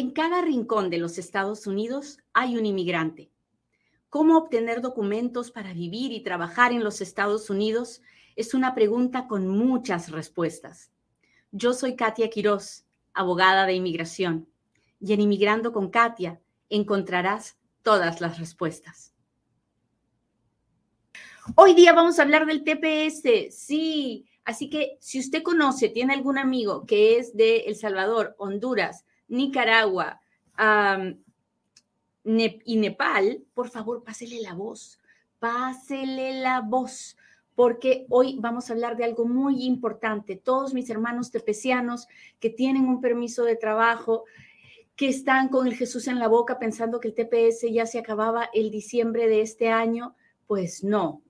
En cada rincón de los Estados Unidos hay un inmigrante. ¿Cómo obtener documentos para vivir y trabajar en los Estados Unidos? Es una pregunta con muchas respuestas. Yo soy Katia Quiroz, abogada de inmigración, y en Inmigrando con Katia encontrarás todas las respuestas. Hoy día vamos a hablar del TPS. Sí, así que si usted conoce, tiene algún amigo que es de El Salvador, Honduras, Nicaragua y Nepal, por favor, pásele la voz, pásele la voz, porque hoy vamos a hablar de algo muy importante. Todos mis hermanos tepecianos que tienen un permiso de trabajo, que están con el Jesús en la boca pensando que el TPS ya se acababa el diciembre de este año, pues no.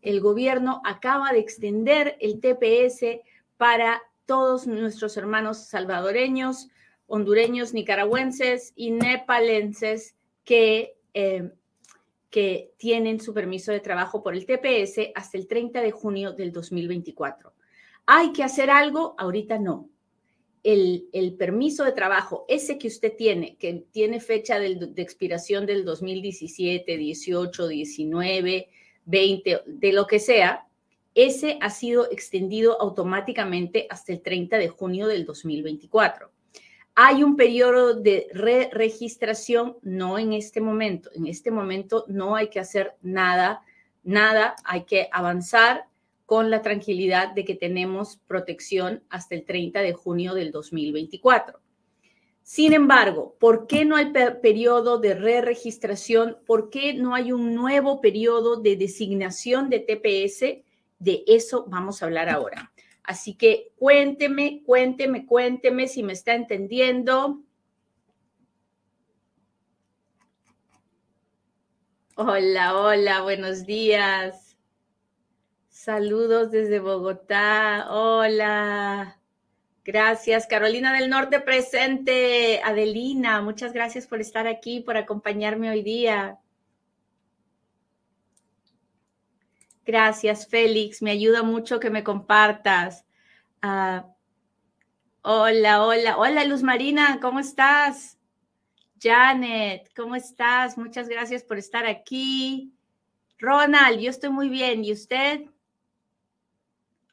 El gobierno acaba de extender el TPS para todos nuestros hermanos salvadoreños, hondureños, nicaragüenses y nepalenses que, eh, que tienen su permiso de trabajo por el TPS hasta el 30 de junio del 2024. ¿Hay que hacer algo? Ahorita no. El, el, permiso de trabajo, ese que usted tiene, que tiene fecha de, de expiración del 2017, 18, 19, 20, de lo que sea, ese ha sido extendido automáticamente hasta el 30 de junio del 2024. Hay un periodo de re-registración, no en este momento. En este momento no hay que hacer nada, nada, hay que avanzar con la tranquilidad de que tenemos protección hasta el 30 de junio del 2024. Sin embargo, ¿por qué no hay periodo de re-registración? ¿Por qué no hay un nuevo periodo de designación de TPS? De eso vamos a hablar ahora. Así que cuénteme, cuénteme, cuénteme si me está entendiendo. Hola, hola, buenos días. Saludos desde Bogotá. Hola. Gracias, Carolina del Norte presente. Adelina, muchas gracias por estar aquí, por acompañarme hoy día. Gracias, Félix. Me ayuda mucho que me compartas. Ah, hola, hola, hola, Luz Marina, ¿cómo estás? Janet, ¿cómo estás? Muchas gracias por estar aquí. Ronald, yo estoy muy bien. ¿Y usted?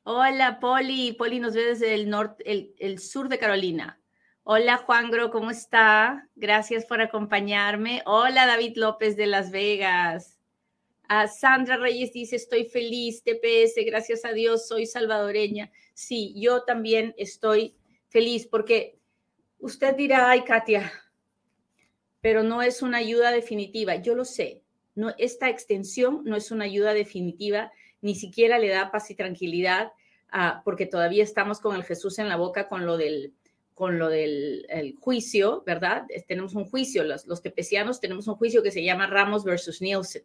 Hola, Poli. Poli nos ve desde el, norte, el, el sur de Carolina. Hola, Juangro, ¿cómo está? Gracias por acompañarme. Hola, David López de Las Vegas. Sandra Reyes dice, estoy feliz, TPS, gracias a Dios, soy salvadoreña. Sí, yo también estoy feliz porque usted dirá, ay, Katia, pero no es una ayuda definitiva. Yo lo sé, no, esta extensión no es una ayuda definitiva, ni siquiera le da paz y tranquilidad, porque todavía estamos con el Jesús en la boca con lo del con lo del juicio, ¿verdad? Tenemos un juicio, los, los tepecianos tenemos un juicio que se llama Ramos versus Nielsen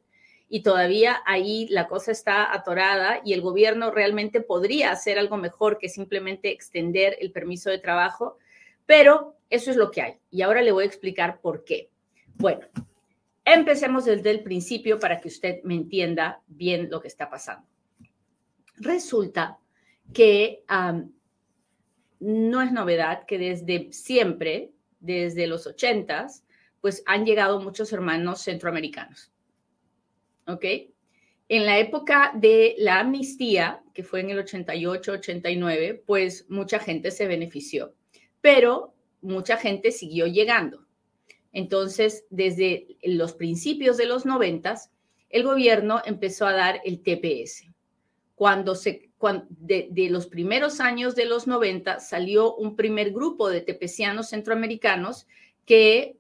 y todavía ahí la cosa está atorada y el gobierno realmente podría hacer algo mejor que simplemente extender el permiso de trabajo, pero eso es lo que hay. Y ahora le voy a explicar por qué. Bueno, empecemos desde el principio para que usted me entienda bien lo que está pasando. Resulta que no es novedad que desde siempre, desde los ochentas, pues han llegado muchos hermanos centroamericanos ¿ok? En la época de la amnistía, que fue en el 88-89, pues mucha gente se benefició, pero mucha gente siguió llegando. Entonces, desde los principios de los 90, el gobierno empezó a dar el TPS. Cuando se, de, de, los primeros años de los 90 salió un primer grupo de tepecianos centroamericanos que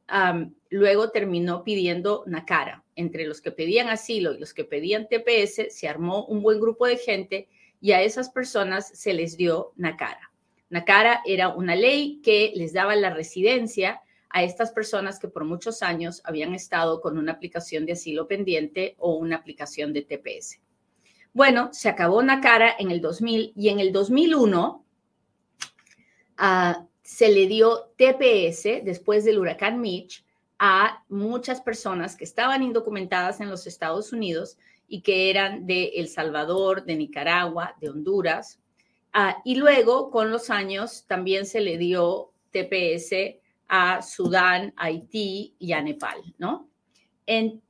luego terminó pidiendo NACARA. Entre los que pedían asilo y los que pedían TPS, se armó un buen grupo de gente y a esas personas se les dio NACARA. NACARA era una ley que les daba la residencia a estas personas que por muchos años habían estado con una aplicación de asilo pendiente o una aplicación de TPS. Bueno, se acabó NACARA en el 2000 y en el 2001 se le dio TPS después del huracán Mitch a muchas personas que estaban indocumentadas en los Estados Unidos y que eran de El Salvador, de Nicaragua, de Honduras. Ah, y luego, con los años, también se le dio TPS a Sudán, Haití y a Nepal, ¿no?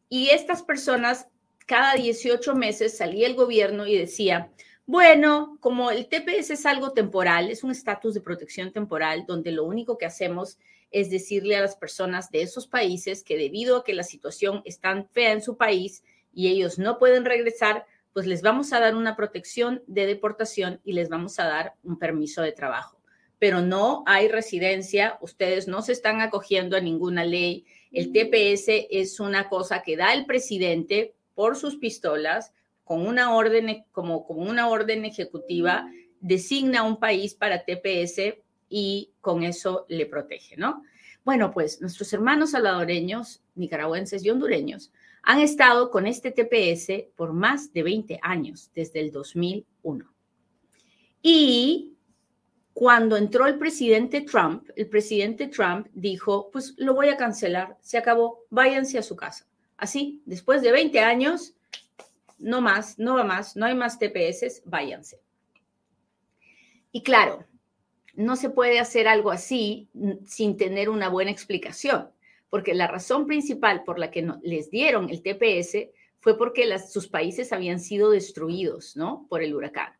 y estas personas, cada 18 meses salía el gobierno y decía, bueno, como el TPS es algo temporal, es un estatus de protección temporal donde lo único que hacemos es decirle a las personas de esos países que debido a que la situación es tan fea en su país y ellos no pueden regresar, pues les vamos a dar una protección de deportación y les vamos a dar un permiso de trabajo. Pero no hay residencia, ustedes no se están acogiendo a ninguna ley. El TPS es una cosa que da el presidente por sus pistolas con una orden como, como una orden ejecutiva designa un país para TPS y con eso le protege, ¿no? Bueno, pues nuestros hermanos salvadoreños, nicaragüenses y hondureños han estado con este TPS por más de 20 años, desde el 2001. Y cuando entró el presidente Trump, el presidente Trump dijo, pues lo voy a cancelar, se acabó, váyanse a su casa. Así, después de 20 años, no más, no va más, no hay más TPS, váyanse. Y claro, no se puede hacer algo así sin tener una buena explicación, porque la razón principal por la que no, les dieron el TPS fue porque sus países habían sido destruidos, ¿no? Por el huracán.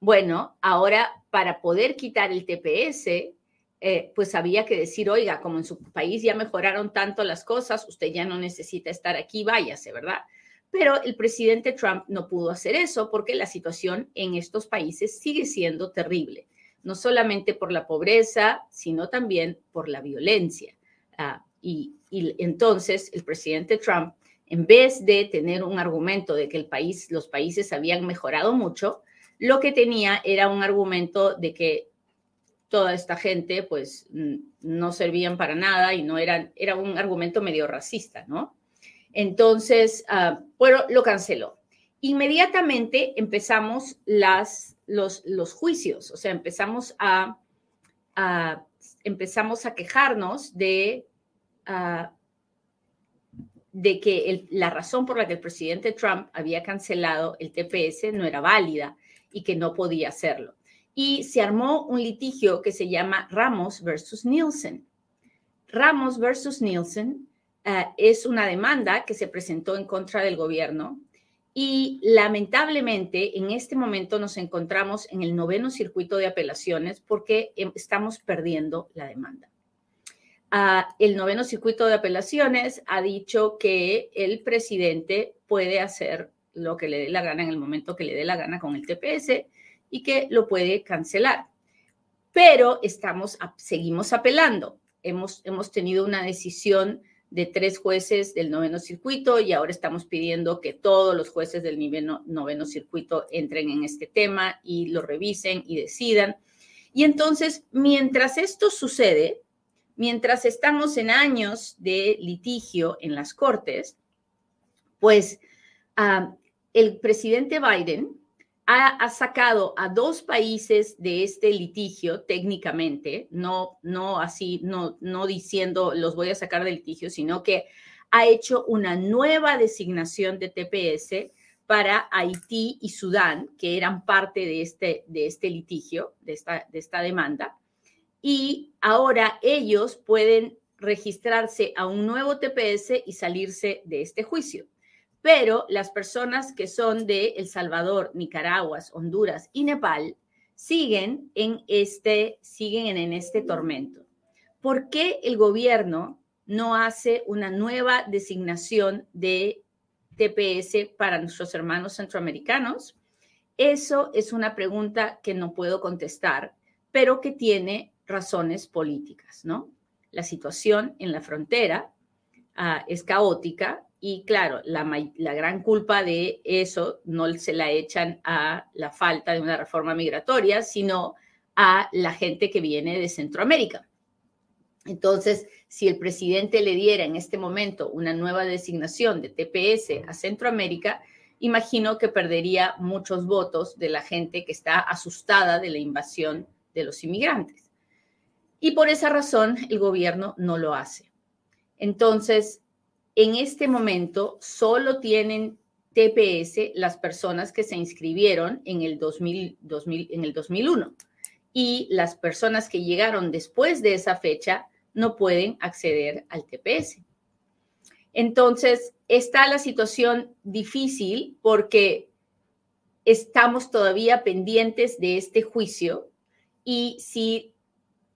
Bueno, ahora para poder quitar el TPS, eh, pues había que decir, oiga, como en su país ya mejoraron tanto las cosas, usted ya no necesita estar aquí, váyase, ¿verdad? Pero el presidente Trump no pudo hacer eso porque la situación en estos países sigue siendo terrible no solamente por la pobreza, sino también por la violencia. Ah, y, entonces el presidente Trump, en vez de tener un argumento de que el país, los países habían mejorado mucho, lo que tenía era un argumento de que toda esta gente pues no servían para nada y no eran, era un argumento medio racista, ¿no? Entonces, uh, bueno, lo canceló. Inmediatamente empezamos las los, juicios, o sea, empezamos a, empezamos a quejarnos de, de que la razón por la que el presidente Trump había cancelado el TPS no era válida y que no podía hacerlo. Y se armó un litigio que se llama Ramos versus Nielsen. Ramos versus Nielsen eh, es una demanda que se presentó en contra del gobierno y lamentablemente en este momento nos encontramos en el noveno circuito de apelaciones porque em, estamos perdiendo la demanda. Ah, el noveno circuito de apelaciones ha dicho que el presidente puede hacer lo que le dé la gana en el momento que le dé la gana con el TPS y que lo puede cancelar. Pero estamos, seguimos apelando. Hemos, hemos tenido una decisión de tres jueces del noveno circuito y ahora estamos pidiendo que todos los jueces del noveno, noveno circuito entren en este tema y lo revisen y decidan. Y entonces, mientras esto sucede, mientras estamos en años de litigio en las cortes, pues ah, el presidente Biden ha, sacado a dos países de este litigio técnicamente, no, no así, no, no diciendo los voy a sacar del litigio, sino que ha hecho una nueva designación de TPS para Haití y Sudán, que eran parte de este, de este litigio, de esta, de esta demanda. Y ahora ellos pueden registrarse a un nuevo TPS y salirse de este juicio pero las personas que son de El Salvador, Nicaragua, Honduras y Nepal siguen en este, siguen en este tormento. ¿Por qué el gobierno no hace una nueva designación de TPS para nuestros hermanos centroamericanos? Eso es una pregunta que no puedo contestar, pero que tiene razones políticas, ¿no? La situación en la frontera ah, es caótica y claro, la, gran culpa de eso no se la echan a la falta de una reforma migratoria, sino a la gente que viene de Centroamérica. Entonces, si el presidente le diera en este momento una nueva designación de TPS a Centroamérica, imagino que perdería muchos votos de la gente que está asustada de la invasión de los inmigrantes. Y por esa razón el gobierno no lo hace. Entonces, en este momento solo tienen TPS las personas que se inscribieron en el, 2000, en el 2001. y las personas que llegaron después de esa fecha no pueden acceder al TPS. Entonces, está la situación difícil porque estamos todavía pendientes de este juicio y si,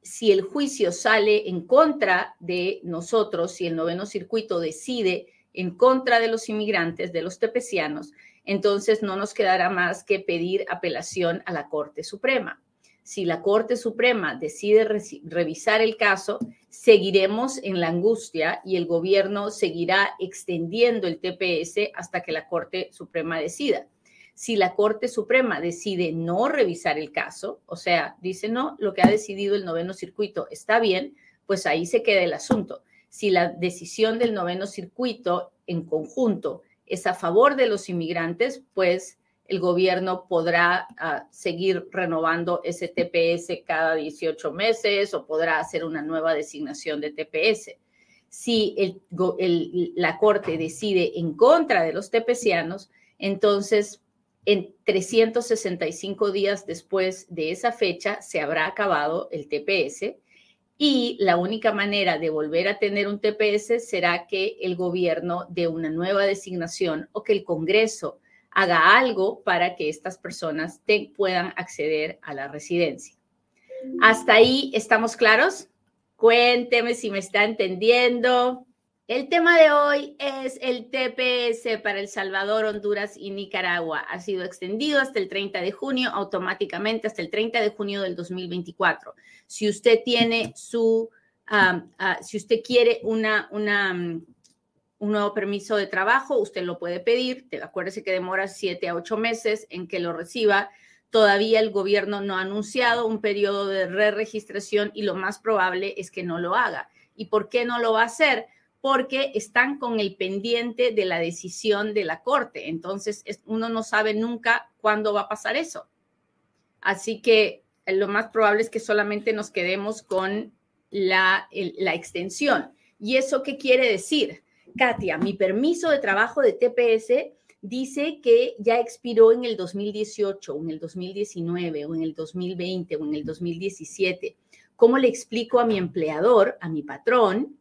si el juicio sale en contra de nosotros, si el noveno circuito decide en contra de los inmigrantes, de los tepecianos, entonces no nos quedará más que pedir apelación a la Corte Suprema. Si la Corte Suprema decide revisar el caso, seguiremos en la angustia y el gobierno seguirá extendiendo el TPS hasta que la Corte Suprema decida. Si la Corte Suprema decide no revisar el caso, o sea, dice no, lo que ha decidido el noveno circuito está bien, pues ahí se queda el asunto. Si la decisión del noveno circuito en conjunto es a favor de los inmigrantes, pues el gobierno podrá ah, seguir renovando ese TPS cada 18 meses o podrá hacer una nueva designación de TPS. Si la Corte decide en contra de los tepecianos, entonces en 365 días después de esa fecha se habrá acabado el TPS y la única manera de volver a tener un TPS será que el gobierno dé una nueva designación o que el Congreso haga algo para que estas personas puedan acceder a la residencia. ¿Hasta ahí estamos claros? Cuénteme si me está entendiendo. El tema de hoy es el TPS para El Salvador, Honduras y Nicaragua. Ha sido extendido hasta el 30 de junio, automáticamente hasta el 30 de junio del 2024. Si usted tiene su, ah, si usted quiere una, mm, un nuevo permiso de trabajo, usted lo puede pedir. Acuérdese que demora siete a ocho meses en que lo reciba. Todavía el gobierno no ha anunciado un periodo de re-registración y lo más probable es que no lo haga. ¿Y por qué no lo va a hacer? Porque están con el pendiente de la decisión de la corte. Entonces, uno no sabe nunca cuándo va a pasar eso. Así que eh, lo más probable es que solamente nos quedemos con la, la extensión. ¿Y eso qué quiere decir? Katia, mi permiso de trabajo de TPS dice que ya expiró en el 2018 o en el 2019 o en el 2020 o en el 2017. ¿Cómo le explico a mi empleador, a mi patrón,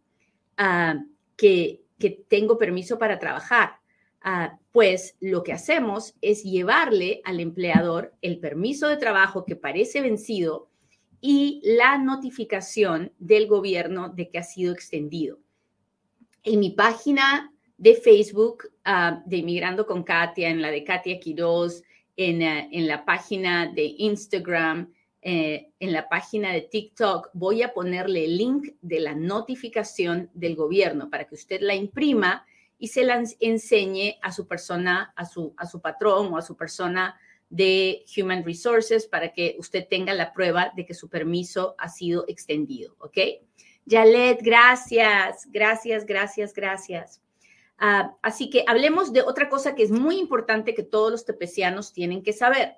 a que, tengo permiso para trabajar. Ah, pues lo que hacemos es llevarle al empleador el permiso de trabajo que parece vencido y la notificación del gobierno de que ha sido extendido. En mi página de Facebook ah, de Inmigrando con Katia, en la de Katia Quiroz, ah, en la página de Instagram, eh, en la página de TikTok voy a ponerle el link de la notificación del gobierno para que usted la imprima y se la enseñe a su persona, a su, a su patrón o a su persona de Human Resources para que usted tenga la prueba de que su permiso ha sido extendido, ¿ok? Yalet, gracias, gracias, gracias, gracias. Ah, así que hablemos de otra cosa que es muy importante que todos los tepecianos tienen que saber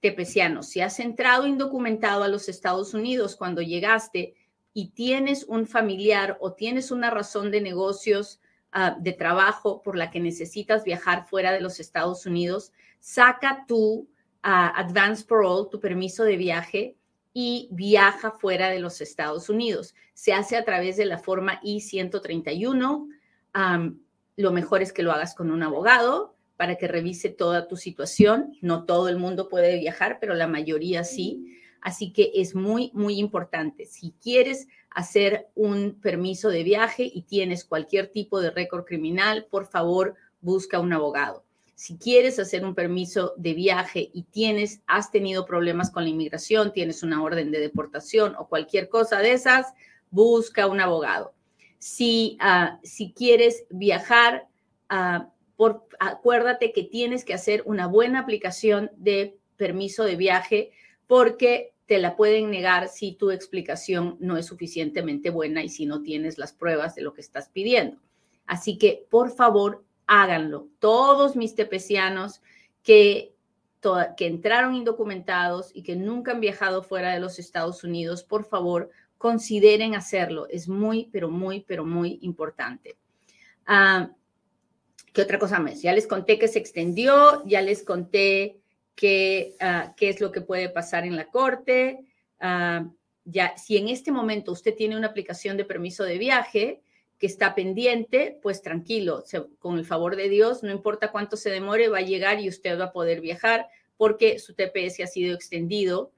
tepeciano, si has entrado indocumentado a los Estados Unidos cuando llegaste y tienes un familiar o tienes una razón de negocios ah, de trabajo por la que necesitas viajar fuera de los Estados Unidos, saca tu uh, advance parole, tu permiso de viaje y viaja fuera de los Estados Unidos. Se hace a través de la forma I-131. lo mejor es que lo hagas con un abogado para que revise toda tu situación. No todo el mundo puede viajar, pero la mayoría sí. Así que es muy, muy importante. Si quieres hacer un permiso de viaje y tienes cualquier tipo de récord criminal, por favor, busca un abogado. Si quieres hacer un permiso de viaje y tienes, has tenido problemas con la inmigración, tienes una orden de deportación o cualquier cosa de esas, busca un abogado. Si, ah, si quieres viajar, uh, acuérdate que tienes que hacer una buena aplicación de permiso de viaje porque te la pueden negar si tu explicación no es suficientemente buena y si no tienes las pruebas de lo que estás pidiendo. Así que, por favor, háganlo. Todos mis tepecianos que, que entraron indocumentados y que nunca han viajado fuera de los Estados Unidos, por favor, consideren hacerlo. Es muy, pero muy, pero muy importante. Ah, ¿Qué otra cosa más? Ya les conté que se extendió, ya les conté qué, ah, qué es lo que puede pasar en la corte. Ah, ya, si en este momento usted tiene una aplicación de permiso de viaje que está pendiente, pues tranquilo, con el favor de Dios, no importa cuánto se demore, va a llegar y usted va a poder viajar porque su TPS ha sido extendido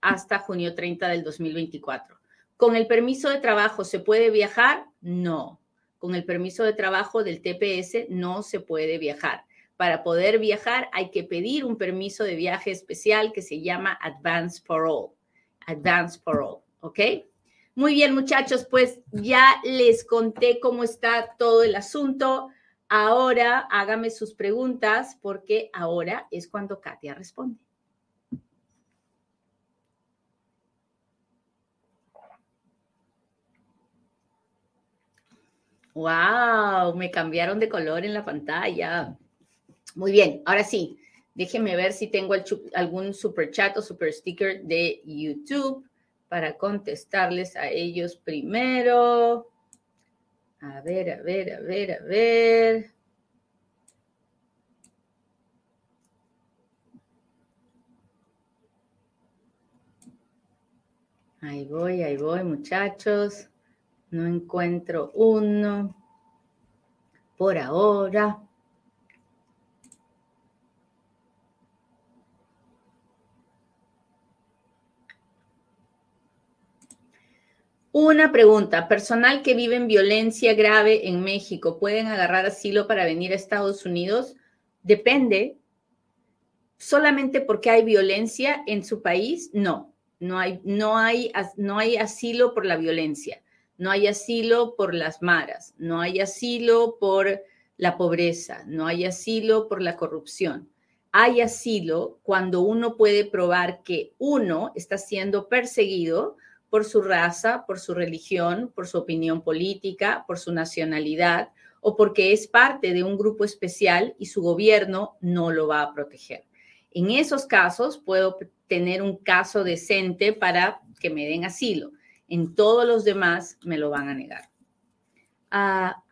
hasta junio 30 del 2024. ¿Con el permiso de trabajo se puede viajar? No. Con el permiso de trabajo del TPS no se puede viajar. Para poder viajar hay que pedir un permiso de viaje especial que se llama Advance Parole. Advance Parole, ¿ok? Muy bien, muchachos, pues ya les conté cómo está todo el asunto. Ahora hágame sus preguntas porque ahora es cuando Katia responde. Wow, me cambiaron de color en la pantalla. Muy bien, ahora sí, déjenme ver si tengo algún super chat o super sticker de YouTube para contestarles a ellos primero. A ver, a ver, a ver, a ver. Ahí voy, ahí voy, muchachos. No encuentro uno por ahora. Una pregunta, personal que vive en violencia grave en México, ¿pueden agarrar asilo para venir a Estados Unidos? Depende. ¿Solamente porque hay violencia en su país? No, no hay, no hay, no hay asilo por la violencia no hay asilo por las maras, no hay asilo por la pobreza, no hay asilo por la corrupción. Hay asilo cuando uno puede probar que uno está siendo perseguido por su raza, por su religión, por su opinión política, por su nacionalidad o porque es parte de un grupo especial y su gobierno no lo va a proteger. En esos casos puedo tener un caso decente para que me den asilo en todos los demás me lo van a negar. Ah,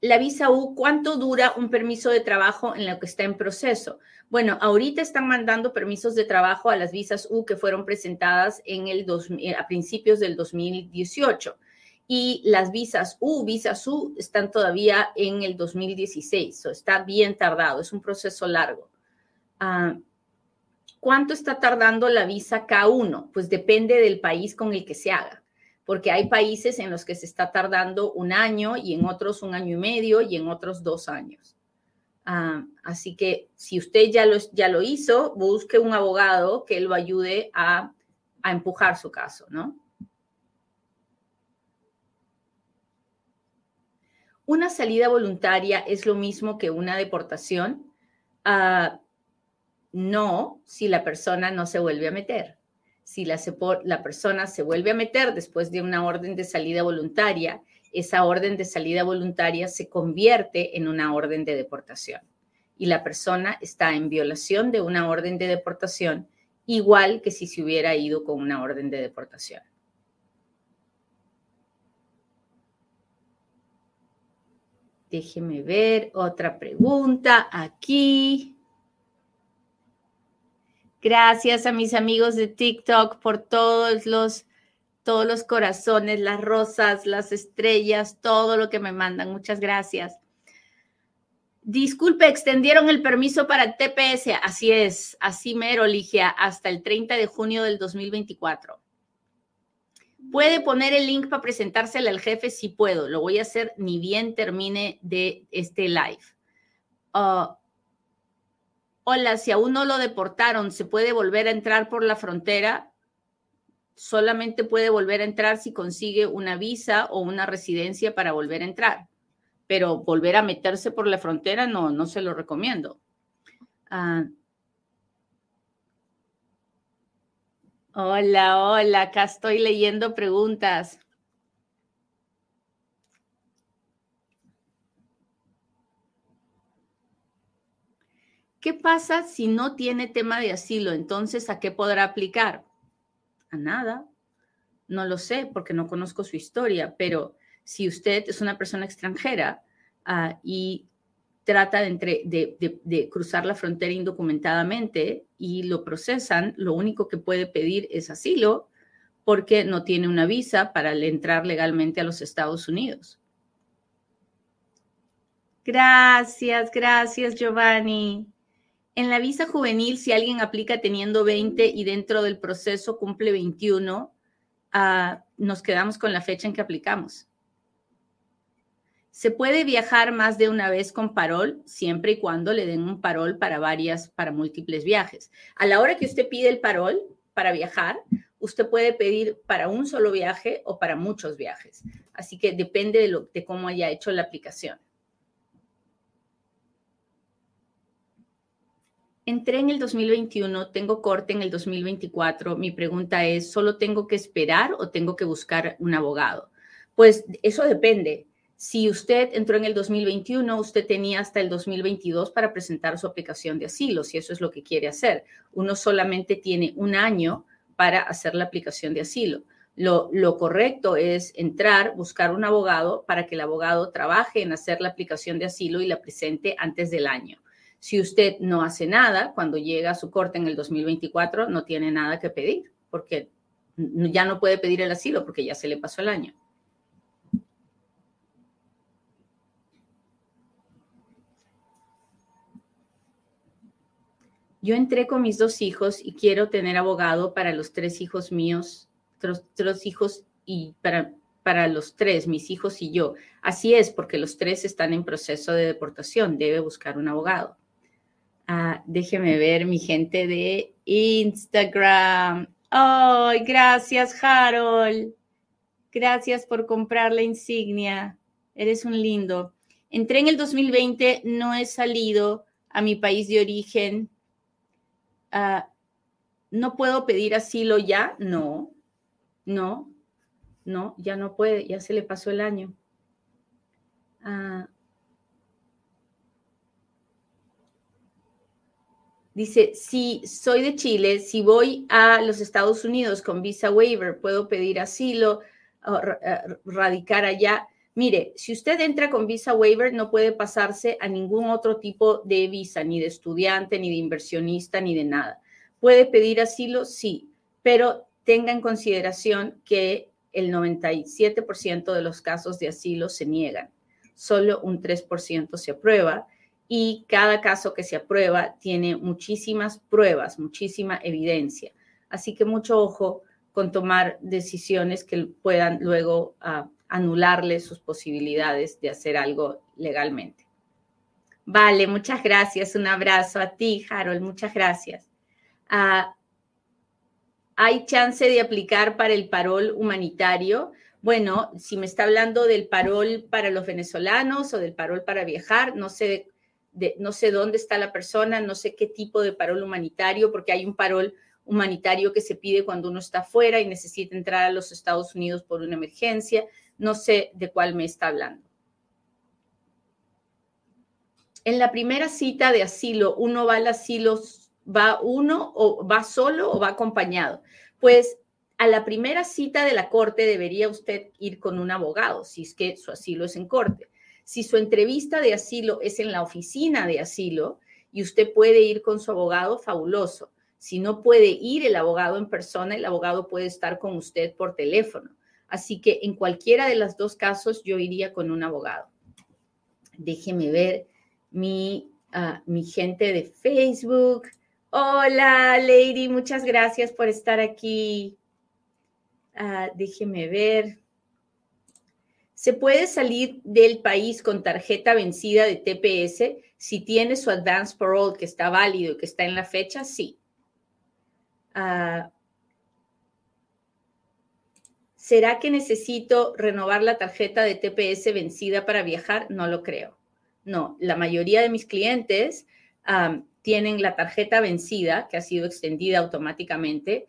la visa U, ¿cuánto dura un permiso de trabajo en lo que está en proceso? Bueno, ahorita están mandando permisos de trabajo a las visas U que fueron presentadas en el eh, a principios del 2018 y las visas U, visas U, están todavía en el 2016, o está bien tardado, es un proceso largo. Ah, ¿Cuánto está tardando la visa K1? Pues depende del país con el que se haga, porque hay países en los que se está tardando un año y en otros un año y medio y en otros dos años. Ah, así que si usted ya lo, ya lo hizo, busque un abogado que lo ayude a, a empujar su caso, ¿no? ¿Una salida voluntaria es lo mismo que una deportación? Uh, no si la persona no se vuelve a meter. Si la, persona se vuelve a meter después de una orden de salida voluntaria, esa orden de salida voluntaria se convierte en una orden de deportación y la persona está en violación de una orden de deportación igual que si se hubiera ido con una orden de deportación. Déjeme ver otra pregunta aquí. Gracias a mis amigos de TikTok por todos los, todos los corazones, las rosas, las estrellas, todo lo que me mandan. Muchas gracias. Disculpe, extendieron el permiso para TPS. Así es, así mero, Ligia, hasta el 30 de junio del 2024. ¿Puede poner el link para presentársela al jefe? Sí puedo. Lo voy a hacer ni bien termine de este live. Uh, hola, si aún no lo deportaron, ¿se puede volver a entrar por la frontera? Solamente puede volver a entrar si consigue una visa o una residencia para volver a entrar. Pero volver a meterse por la frontera no, no se lo recomiendo. Ah. Hola, hola, acá estoy leyendo preguntas. ¿Qué pasa si no tiene tema de asilo? Entonces, ¿a qué podrá aplicar? A nada. No lo sé porque no conozco su historia, pero si usted es una persona extranjera ah, y trata de, cruzar la frontera indocumentadamente y lo procesan, lo único que puede pedir es asilo porque no tiene una visa para entrar legalmente a los Estados Unidos. Gracias, gracias Giovanni. En la visa juvenil, si alguien aplica teniendo 20 y dentro del proceso cumple 21, ah, nos quedamos con la fecha en que aplicamos. Se puede viajar más de una vez con parol siempre y cuando le den un parol para varias, para múltiples viajes. A la hora que usted pide el parol para viajar, usted puede pedir para un solo viaje o para muchos viajes. Así que depende de, lo, de cómo haya hecho la aplicación. Entré en el 2021, tengo corte en el 2024. Mi pregunta es, ¿solo tengo que esperar o tengo que buscar un abogado? Pues eso depende. Si usted entró en el 2021, usted tenía hasta el 2022 para presentar su aplicación de asilo, si eso es lo que quiere hacer. Uno solamente tiene un año para hacer la aplicación de asilo. Lo, lo, correcto es entrar, buscar un abogado para que el abogado trabaje en hacer la aplicación de asilo y la presente antes del año. Si usted no hace nada, cuando llega a su corte en el 2024, no tiene nada que pedir, porque ya no puede pedir el asilo porque ya se le pasó el año. yo entré con mis dos hijos y quiero tener abogado para los tres hijos míos, tres, hijos y para, para los tres, mis hijos y yo. Así es, porque los tres están en proceso de deportación, debe buscar un abogado. Ah, déjeme ver mi gente de Instagram. ¡Ay, gracias, Harold! Gracias por comprar la insignia. Eres un lindo. Entré en el 2020, no he salido a mi país de origen Ah, ¿no puedo pedir asilo ya? No, no, no, ya no puede, ya se le pasó el año. Ah. Dice, si soy de Chile, si voy a los Estados Unidos con visa waiver, puedo pedir asilo, radicar allá. Mire, si usted entra con visa waiver, no puede pasarse a ningún otro tipo de visa, ni de estudiante, ni de inversionista, ni de nada. ¿Puede pedir asilo? Sí, pero tenga en consideración que el 97% de los casos de asilo se niegan. Solo un 3% se aprueba y cada caso que se aprueba tiene muchísimas pruebas, muchísima evidencia. Así que mucho ojo con tomar decisiones que puedan luego uh, anularle sus posibilidades de hacer algo legalmente. Vale, muchas gracias. Un abrazo a ti, Harold. Muchas gracias. Ah, ¿Hay chance de aplicar para el parol humanitario? Bueno, si me está hablando del parol para los venezolanos o del parol para viajar, no sé, no sé dónde está la persona, no sé qué tipo de parol humanitario, porque hay un parol humanitario que se pide cuando uno está fuera y necesita entrar a los Estados Unidos por una emergencia. No sé de cuál me está hablando. En la primera cita de asilo, uno va al asilo, va uno o va solo o va acompañado. Pues a la primera cita de la corte debería usted ir con un abogado, si es que su asilo es en corte. Si su entrevista de asilo es en la oficina de asilo y usted puede ir con su abogado, fabuloso. Si no puede ir el abogado en persona, el abogado puede estar con usted por teléfono. Así que en cualquiera de los dos casos yo iría con un abogado. Déjeme ver mi, ah, mi gente de Facebook. Hola, Lady, muchas gracias por estar aquí. Ah, déjeme ver. ¿Se puede salir del país con tarjeta vencida de TPS si tiene su advance parole que está válido y que está en la fecha? Sí. Ah, ¿Será que necesito renovar la tarjeta de TPS vencida para viajar? No lo creo. No, la mayoría de mis clientes tienen la tarjeta vencida, que ha sido extendida automáticamente,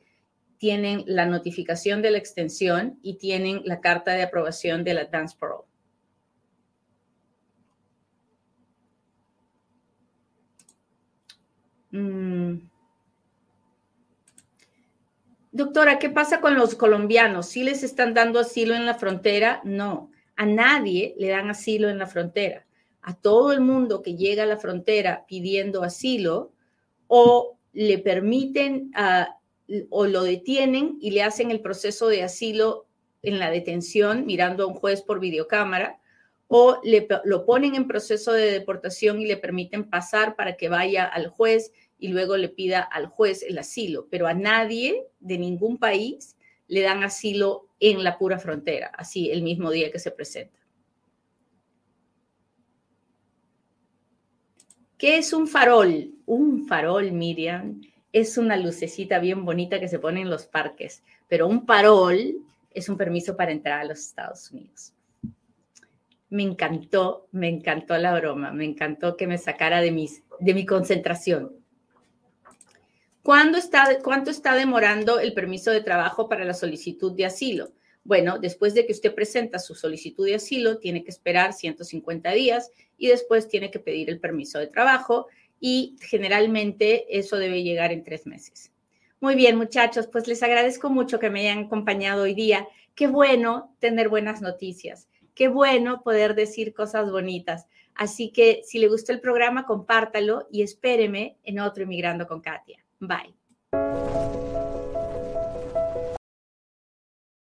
tienen la notificación de la extensión y tienen la carta de aprobación del Advance Parole. Mm. Doctora, ¿qué pasa con los colombianos? ¿Sí les están dando asilo en la frontera? No, a nadie le dan asilo en la frontera. a todo el mundo que llega a la frontera pidiendo asilo o le permiten ah, o lo detienen y le hacen el proceso de asilo en la detención mirando a un juez por videocámara o le, lo ponen en proceso de deportación y le permiten pasar para que vaya al juez y luego le pida al juez el asilo, pero a nadie de ningún país le dan asilo en la pura frontera, así el mismo día que se presenta. ¿Qué es un farol? Un farol, Miriam, es una lucecita bien bonita que se pone en los parques, pero un farol es un permiso para entrar a los Estados Unidos. Me encantó, me encantó la broma, me encantó que me sacara de, mis, de mi concentración. ¿Cuándo está, ¿Cuánto está demorando el permiso de trabajo para la solicitud de asilo? Bueno, después de que usted presenta su solicitud de asilo, tiene que esperar 150 días y después tiene que pedir el permiso de trabajo y generalmente eso debe llegar en tres meses. Muy bien, muchachos, pues les agradezco mucho que me hayan acompañado hoy día. Qué bueno tener buenas noticias. Qué bueno poder decir cosas bonitas. Así que si le gustó el programa, compártalo y espéreme en otro Inmigrando con Katia. Bye.